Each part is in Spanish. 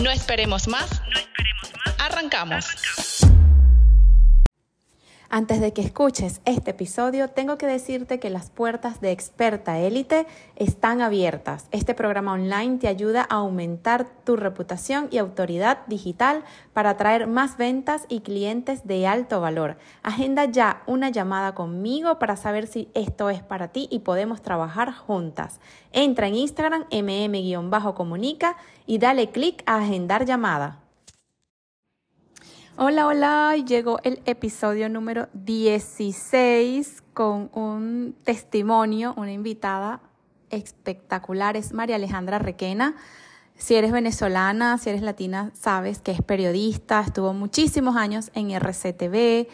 No esperemos más. Arrancamos. Antes de que escuches este episodio, tengo que decirte que las puertas de Experta Élite están abiertas. Este programa online te ayuda a aumentar tu reputación y autoridad digital para atraer más ventas y clientes de alto valor. Agenda ya una llamada conmigo para saber si esto es para ti y podemos trabajar juntas. Entra en Instagram mm-comunica y dale clic a agendar llamada. Hola, hola, llegó el episodio número 16 con un testimonio, una invitada espectacular, es María Alejandra Requena. Si eres venezolana, si eres latina, sabes que es periodista, estuvo muchísimos años en RCTV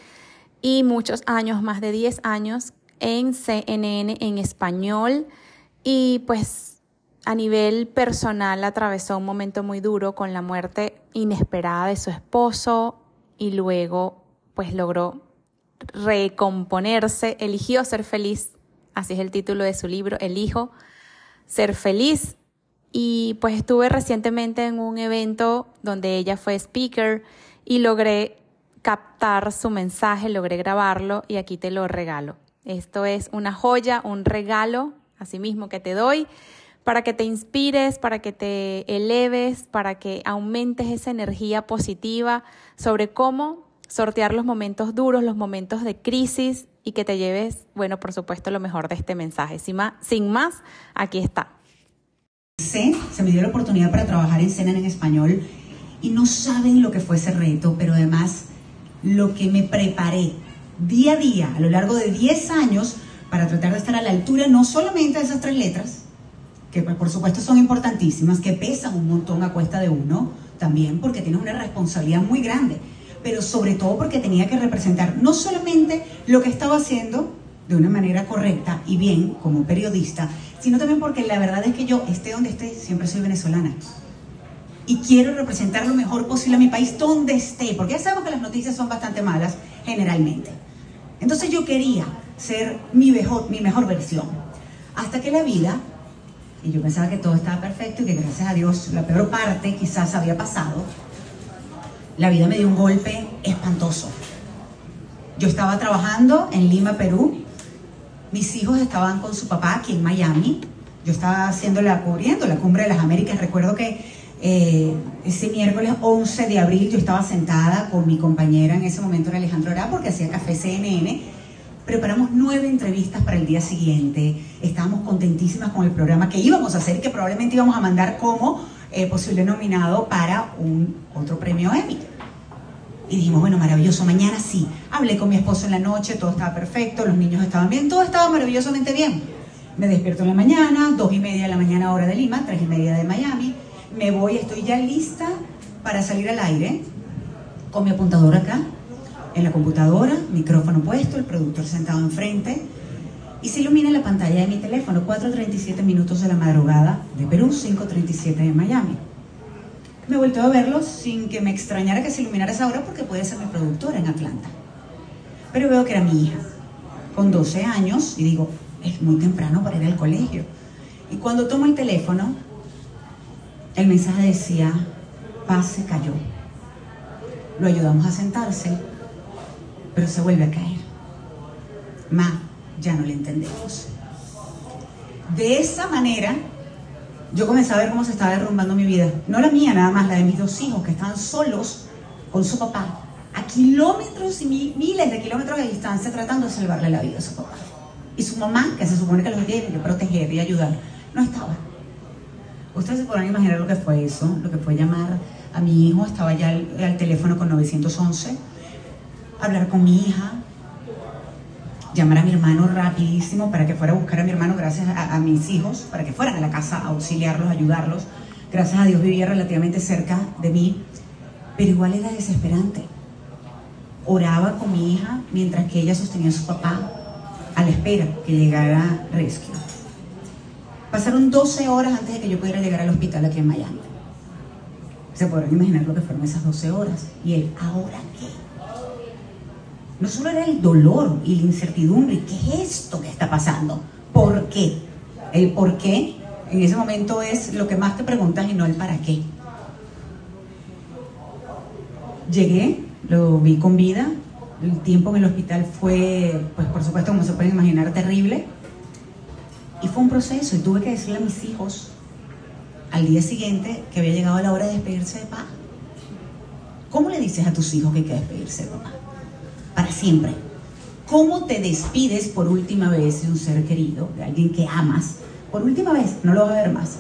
y muchos años, más de 10 años en CNN en español y pues a nivel personal atravesó un momento muy duro con la muerte inesperada de su esposo y luego pues logró recomponerse, eligió ser feliz, así es el título de su libro, Elijo ser feliz. Y pues estuve recientemente en un evento donde ella fue speaker y logré captar su mensaje, logré grabarlo y aquí te lo regalo. Esto es una joya, un regalo, así mismo que te doy para que te inspires, para que te eleves, para que aumentes esa energía positiva sobre cómo sortear los momentos duros, los momentos de crisis y que te lleves, bueno, por supuesto, lo mejor de este mensaje. Sin más, sin más aquí está. Se me dio la oportunidad para trabajar en Cena en español y no saben lo que fue ese reto, pero además lo que me preparé día a día a lo largo de 10 años para tratar de estar a la altura no solamente de esas tres letras, que pues, por supuesto son importantísimas, que pesan un montón a cuesta de uno, también porque tienes una responsabilidad muy grande, pero sobre todo porque tenía que representar no solamente lo que estaba haciendo de una manera correcta y bien como periodista, sino también porque la verdad es que yo, esté donde esté, siempre soy venezolana. Y quiero representar lo mejor posible a mi país donde esté, porque ya sabemos que las noticias son bastante malas generalmente. Entonces yo quería ser mi mejor, mi mejor versión. Hasta que la vida y yo pensaba que todo estaba perfecto y que gracias a Dios la peor parte quizás había pasado, la vida me dio un golpe espantoso. Yo estaba trabajando en Lima, Perú, mis hijos estaban con su papá aquí en Miami, yo estaba haciendo la, cubriendo la Cumbre de las Américas, recuerdo que eh, ese miércoles 11 de abril yo estaba sentada con mi compañera, en ese momento Alejandro Ará, porque hacía café CNN, Preparamos nueve entrevistas para el día siguiente. Estábamos contentísimas con el programa que íbamos a hacer y que probablemente íbamos a mandar como eh, posible nominado para un otro premio Emmy. Y dijimos, bueno, maravilloso, mañana sí. Hablé con mi esposo en la noche, todo estaba perfecto, los niños estaban bien, todo estaba maravillosamente bien. Me despierto en la mañana, dos y media de la mañana hora de Lima, tres y media de Miami. Me voy, estoy ya lista para salir al aire con mi apuntador acá en la computadora, micrófono puesto, el productor sentado enfrente, y se ilumina la pantalla de mi teléfono, 4.37 minutos de la madrugada de Perú, 5.37 de Miami. Me vuelto a verlo sin que me extrañara que se iluminara esa hora porque puede ser mi productora en Atlanta. Pero veo que era mi hija, con 12 años, y digo, es muy temprano para ir al colegio. Y cuando tomo el teléfono, el mensaje decía, paz se cayó. Lo ayudamos a sentarse, pero se vuelve a caer. Ma, ya no le entendemos. De esa manera, yo comencé a ver cómo se estaba derrumbando mi vida. No la mía nada más, la de mis dos hijos que estaban solos con su papá, a kilómetros y miles de kilómetros de distancia tratando de salvarle la vida a su papá. Y su mamá, que se supone que los tiene que proteger y ayudar, no estaba. Ustedes se podrán imaginar lo que fue eso, lo que fue llamar a mi hijo, estaba ya al, teléfono con 911, hablar con mi hija, llamar a mi hermano rapidísimo para que fuera a buscar a mi hermano gracias a, a, mis hijos, para que fueran a la casa a auxiliarlos, ayudarlos. Gracias a Dios vivía relativamente cerca de mí, pero igual era desesperante. Oraba con mi hija mientras que ella sostenía a su papá a la espera que llegara Rescue. Pasaron 12 horas antes de que yo pudiera llegar al hospital aquí en Miami. Se podrán imaginar lo que fueron esas 12 horas. Y él, ¿ahora qué? No solo era el dolor y la incertidumbre, ¿qué es esto que está pasando? ¿Por qué? El por qué en ese momento es lo que más te preguntas y no el para qué. Llegué, lo vi con vida, el tiempo en el hospital fue, pues por supuesto, como se pueden imaginar, terrible. Y fue un proceso y tuve que decirle a mis hijos al día siguiente que había llegado la hora de despedirse de papá. ¿Cómo le dices a tus hijos que hay que despedirse de papá? Para siempre. ¿Cómo te despides por última vez de un ser querido, de alguien que amas? Por última vez, no lo vas a ver más.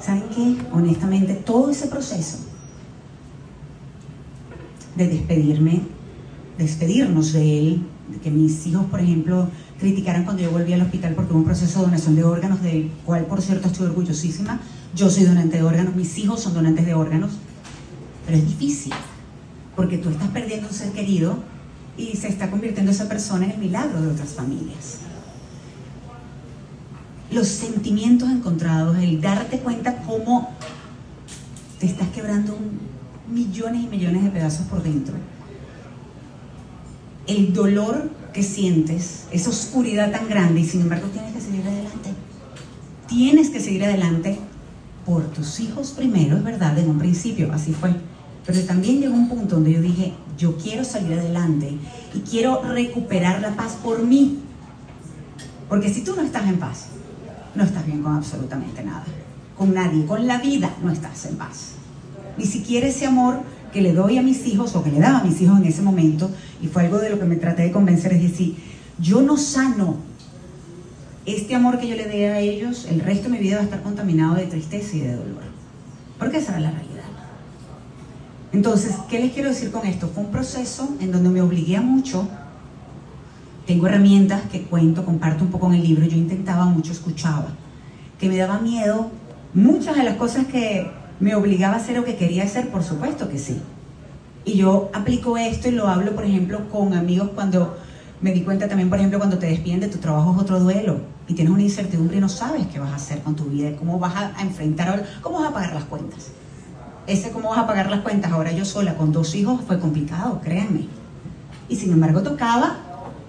¿Saben qué? Honestamente, todo ese proceso de despedirme, despedirnos de él, de que mis hijos, por ejemplo, criticaran cuando yo volví al hospital porque hubo un proceso de donación de órganos, del cual, por cierto, estoy orgullosísima. Yo soy donante de órganos, mis hijos son donantes de órganos, pero es difícil, porque tú estás perdiendo un ser querido y se está convirtiendo esa persona en el milagro de otras familias. Los sentimientos encontrados, el darte cuenta cómo te estás quebrando millones y millones de pedazos por dentro. El dolor que sientes, esa oscuridad tan grande y sin embargo tienes que seguir adelante. Tienes que seguir adelante por tus hijos primero, es verdad, en un principio, así fue. Pero también llegó un punto donde yo dije, yo quiero salir adelante y quiero recuperar la paz por mí. Porque si tú no estás en paz, no estás bien con absolutamente nada. Con nadie, con la vida no estás en paz. Ni siquiera ese amor que le doy a mis hijos o que le daba a mis hijos en ese momento, y fue algo de lo que me traté de convencer, es decir, yo no sano este amor que yo le dé a ellos, el resto de mi vida va a estar contaminado de tristeza y de dolor. Porque esa era la realidad. Entonces, ¿qué les quiero decir con esto? Fue un proceso en donde me obligué a mucho. Tengo herramientas que cuento, comparto un poco en el libro. Yo intentaba mucho, escuchaba. Que me daba miedo. Muchas de las cosas que ¿Me obligaba a hacer lo que quería hacer? Por supuesto que sí. Y yo aplico esto y lo hablo, por ejemplo, con amigos cuando me di cuenta también, por ejemplo, cuando te despiden de tu trabajo es otro duelo y tienes una incertidumbre y no sabes qué vas a hacer con tu vida, cómo vas a enfrentar, cómo vas a pagar las cuentas. Ese cómo vas a pagar las cuentas ahora yo sola con dos hijos fue complicado, créanme. Y sin embargo tocaba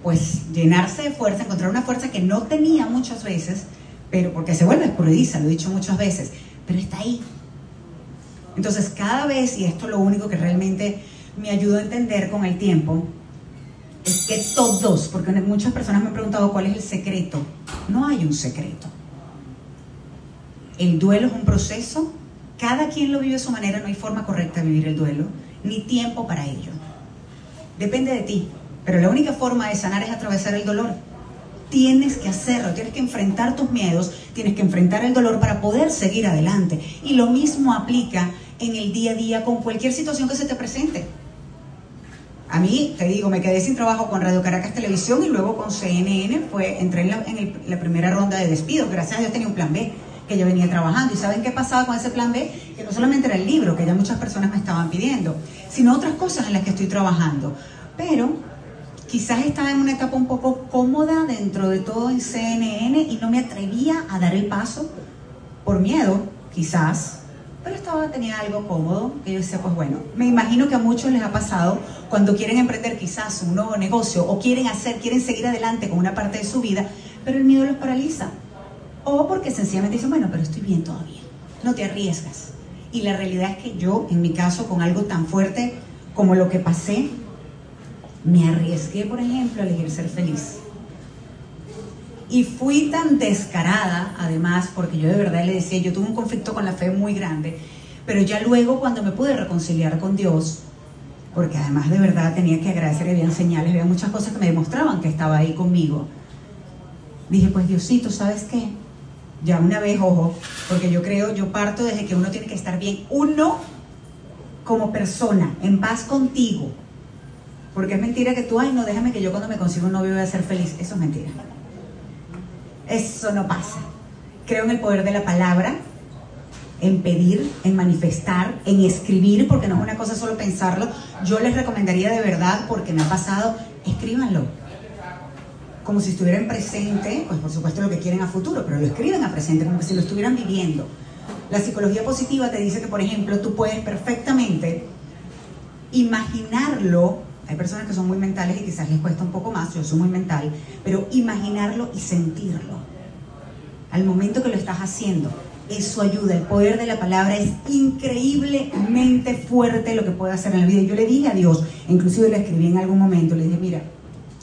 pues llenarse de fuerza, encontrar una fuerza que no tenía muchas veces, pero porque se vuelve escurridiza, lo he dicho muchas veces, pero está ahí, entonces cada vez, y esto es lo único que realmente me ayuda a entender con el tiempo, es que todos, porque muchas personas me han preguntado cuál es el secreto, no hay un secreto. El duelo es un proceso, cada quien lo vive a su manera, no hay forma correcta de vivir el duelo, ni tiempo para ello. Depende de ti, pero la única forma de sanar es atravesar el dolor. Tienes que hacerlo, tienes que enfrentar tus miedos, tienes que enfrentar el dolor para poder seguir adelante. Y lo mismo aplica en el día a día con cualquier situación que se te presente. A mí, te digo, me quedé sin trabajo con Radio Caracas Televisión y luego con CNN, fue, entré en, la, la primera ronda de despidos. Gracias a Dios tenía un plan B que yo venía trabajando. ¿Y saben qué pasaba con ese plan B? Que no solamente era el libro, que ya muchas personas me estaban pidiendo, sino otras cosas en las que estoy trabajando. Pero quizás estaba en una etapa un poco cómoda dentro de todo en CNN y no me atrevía a dar el paso por miedo, quizás, pero estaba, tenía algo cómodo, que yo decía, pues bueno, me imagino que a muchos les ha pasado cuando quieren emprender quizás un nuevo negocio o quieren hacer, quieren seguir adelante con una parte de su vida, pero el miedo los paraliza. O porque sencillamente dicen, bueno, pero estoy bien todavía, no te arriesgas. Y la realidad es que yo, en mi caso, con algo tan fuerte como lo que pasé, me arriesgué, por ejemplo, a elegir ser feliz. Y fui tan descarada, además, porque yo de verdad le decía, yo tuve un conflicto con la fe muy grande, pero ya luego cuando me pude reconciliar con Dios, porque además de verdad tenía que agradecer, había señales, había muchas cosas que me demostraban que estaba ahí conmigo. Dije, pues Diosito, ¿sabes qué? Ya una vez, ojo, porque yo creo, yo parto desde que uno tiene que estar bien, uno como persona, en paz contigo. Porque es mentira que tú, ay, no, déjame que yo cuando me consigo un novio voy a ser feliz. Eso es mentira. Eso no pasa. Creo en el poder de la palabra, en pedir, en manifestar, en escribir, porque no es una cosa solo pensarlo. Yo les recomendaría de verdad, porque me ha pasado, escríbanlo. Como si estuvieran presente, pues por supuesto lo que quieren a futuro, pero lo escriben a presente, como si lo estuvieran viviendo. La psicología positiva te dice que, por ejemplo, tú puedes perfectamente imaginarlo. Hay personas que son muy mentales y quizás les cuesta un poco más, yo soy muy mental, pero imaginarlo y sentirlo. Al momento que lo estás haciendo, eso ayuda. El poder de la palabra es increíblemente fuerte lo que puede hacer en la vida. Yo le dije a Dios, inclusive le escribí en algún momento, le dije, mira,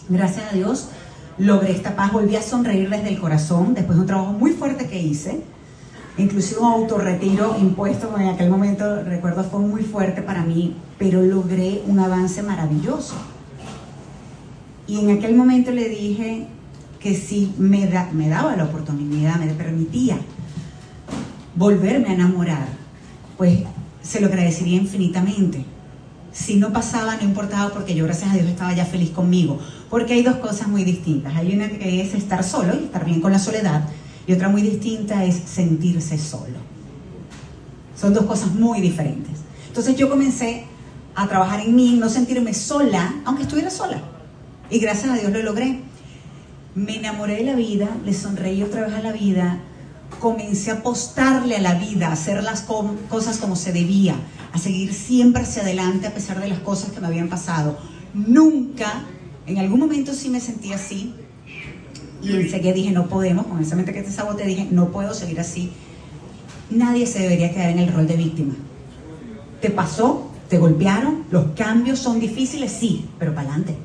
gracias a Dios logré esta paz, volví a sonreír desde el corazón después de un trabajo muy fuerte que hice. Inclusive un autorretiro impuesto, en aquel momento recuerdo fue muy fuerte para mí, pero logré un avance maravilloso. Y en aquel momento le dije que si me, da, me daba la oportunidad, me permitía volverme a enamorar, pues se lo agradecería infinitamente. Si no pasaba, no importaba porque yo, gracias a Dios, estaba ya feliz conmigo. Porque hay dos cosas muy distintas. Hay una que es estar solo y estar bien con la soledad. Y otra muy distinta es sentirse solo. Son dos cosas muy diferentes. Entonces yo comencé a trabajar en mí, no sentirme sola, aunque estuviera sola. Y gracias a Dios lo logré. Me enamoré de la vida, le sonreí otra vez a la vida, comencé a apostarle a la vida, a hacer las cosas como se debía, a seguir siempre hacia adelante a pesar de las cosas que me habían pasado. Nunca, en algún momento sí me sentí así y enseguida dije, no podemos, con esa mente que te sabote, dije, no puedo seguir así. Nadie se debería quedar en el rol de víctima. ¿Te pasó? ¿Te golpearon? ¿Los cambios son difíciles? Sí, pero para adelante.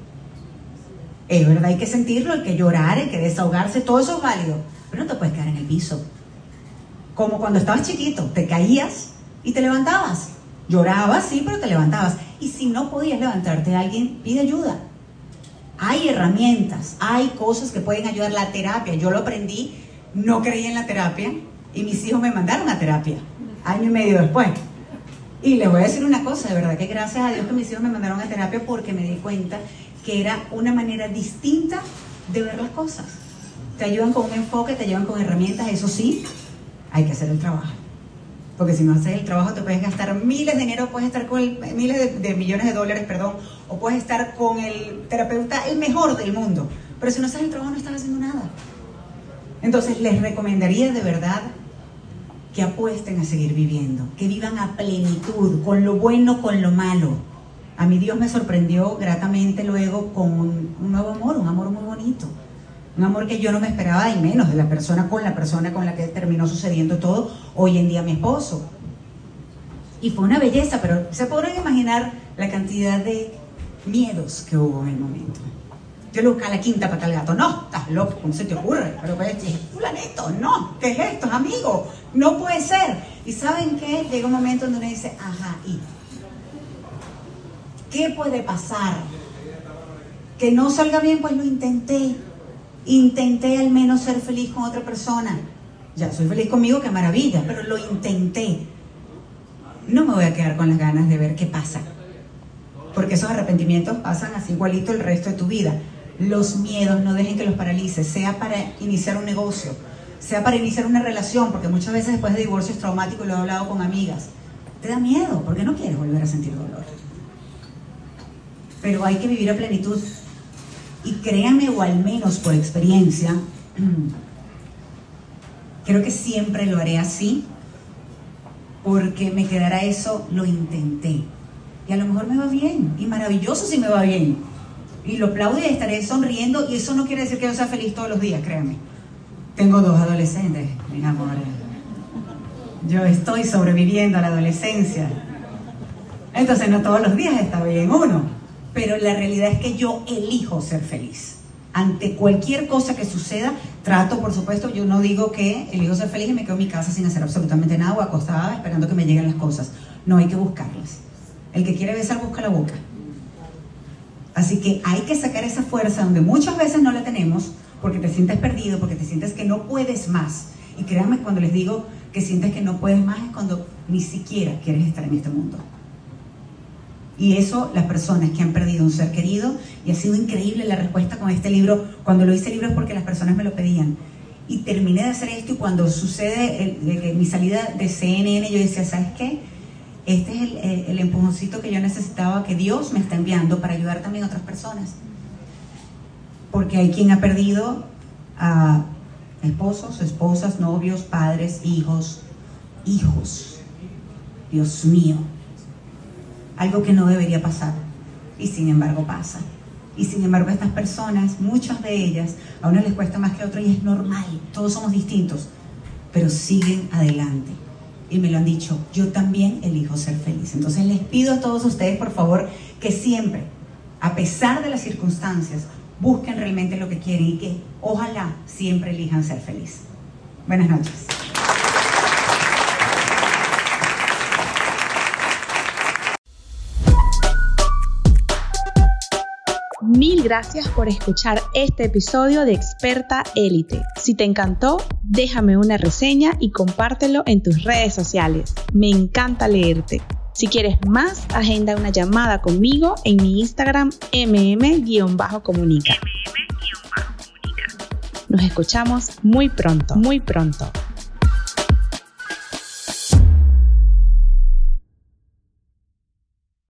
Es verdad, hay que sentirlo, hay que llorar, hay que desahogarse, todo eso es válido, pero no te puedes quedar en el piso como cuando estabas chiquito, te caías y te levantabas. Llorabas, sí, pero te levantabas. Y si no podías levantarte, alguien pide ayuda. Hay herramientas, hay cosas que pueden ayudar. La terapia, yo lo aprendí, no creí en la terapia y mis hijos me mandaron a terapia, año y medio después. Y les voy a decir una cosa, de verdad que gracias a Dios que mis hijos me mandaron a terapia porque me di cuenta que era una manera distinta de ver las cosas. Te ayudan con un enfoque, te ayudan con herramientas, eso sí, hay que hacer el trabajo. Porque si no haces el trabajo te puedes gastar miles de dinero, puedes estar con miles de, millones de dólares, perdón, o puedes estar con el terapeuta el mejor del mundo. Pero si no haces el trabajo no estás haciendo nada. Entonces les recomendaría de verdad que apuesten a seguir viviendo, que vivan a plenitud, con lo bueno, con lo malo. A mí Dios me sorprendió gratamente luego con un nuevo amor, un amor muy bonito un amor que yo no me esperaba y menos de la persona con la persona con la que terminó sucediendo todo, hoy en día mi esposo. Y fue una belleza, pero se podrán imaginar la cantidad de miedos que hubo en el momento. Yo le busqué a la quinta para el gato. No, estás loco, ¿cómo se te ocurre? Pero pues, fulanito, no, ¿qué es esto, amigo? No puede ser. ¿Y saben qué? Llega un momento donde uno dice, ajá, ¿y? ¿Qué puede pasar? Que no salga bien, pues lo intenté Intenté al menos ser feliz con otra persona. Ya soy feliz conmigo, qué maravilla, pero lo intenté. No me voy a quedar con las ganas de ver qué pasa. Porque esos arrepentimientos pasan así igualito el resto de tu vida. Los miedos no dejen que los paralice, sea para iniciar un negocio, sea para iniciar una relación, porque muchas veces después de divorcios traumáticos lo he hablado con amigas. Te da miedo, porque no quieres volver a sentir dolor. Pero hay que vivir a plenitud y créanme, o al menos por experiencia, creo que siempre lo haré así, porque me quedará eso, lo intenté. Y a lo mejor me va bien, y maravilloso si me va bien. Y lo aplaudo y estaré sonriendo, y eso no quiere decir que yo sea feliz todos los días, créanme. Tengo dos adolescentes, mis amores. Yo estoy sobreviviendo a la adolescencia. Entonces no todos los días está bien uno pero la realidad es que yo elijo ser feliz. Ante cualquier cosa que suceda, trato, por supuesto, yo no digo que elijo ser feliz y me quedo en mi casa sin hacer absolutamente nada o acostada esperando que me lleguen las cosas. No hay que buscarlas. El que quiere besar busca la boca. Así que hay que sacar esa fuerza donde muchas veces no la tenemos porque te sientes perdido, porque te sientes que no puedes más. Y créanme cuando les digo que sientes que no puedes más es cuando ni siquiera quieres estar en este mundo. Y eso las personas que han perdido un ser querido, y ha sido increíble la respuesta con este libro, cuando lo hice libro es porque las personas me lo pedían. Y terminé de hacer esto y cuando sucede mi salida de CNN, yo decía, ¿sabes qué? Este es el, el empujoncito que yo necesitaba, que Dios me está enviando para ayudar también a otras personas. Porque hay quien ha perdido a esposos, esposas, novios, padres, hijos, hijos. Dios mío, algo que no debería pasar y sin embargo pasa. Y sin embargo estas personas, muchas de ellas, a unas les cuesta más que a otros y es normal, todos somos distintos, pero siguen adelante. Y me lo han dicho, yo también elijo ser feliz. Entonces les pido a todos ustedes, por favor, que siempre, a pesar de las circunstancias, busquen realmente lo que quieren y que ojalá siempre elijan ser feliz. Buenas noches. Mil gracias por escuchar este episodio de Experta Élite. Si te encantó, déjame una reseña y compártelo en tus redes sociales. Me encanta leerte. Si quieres más, agenda una llamada conmigo en mi Instagram mm-comunica. Nos escuchamos muy pronto, muy pronto.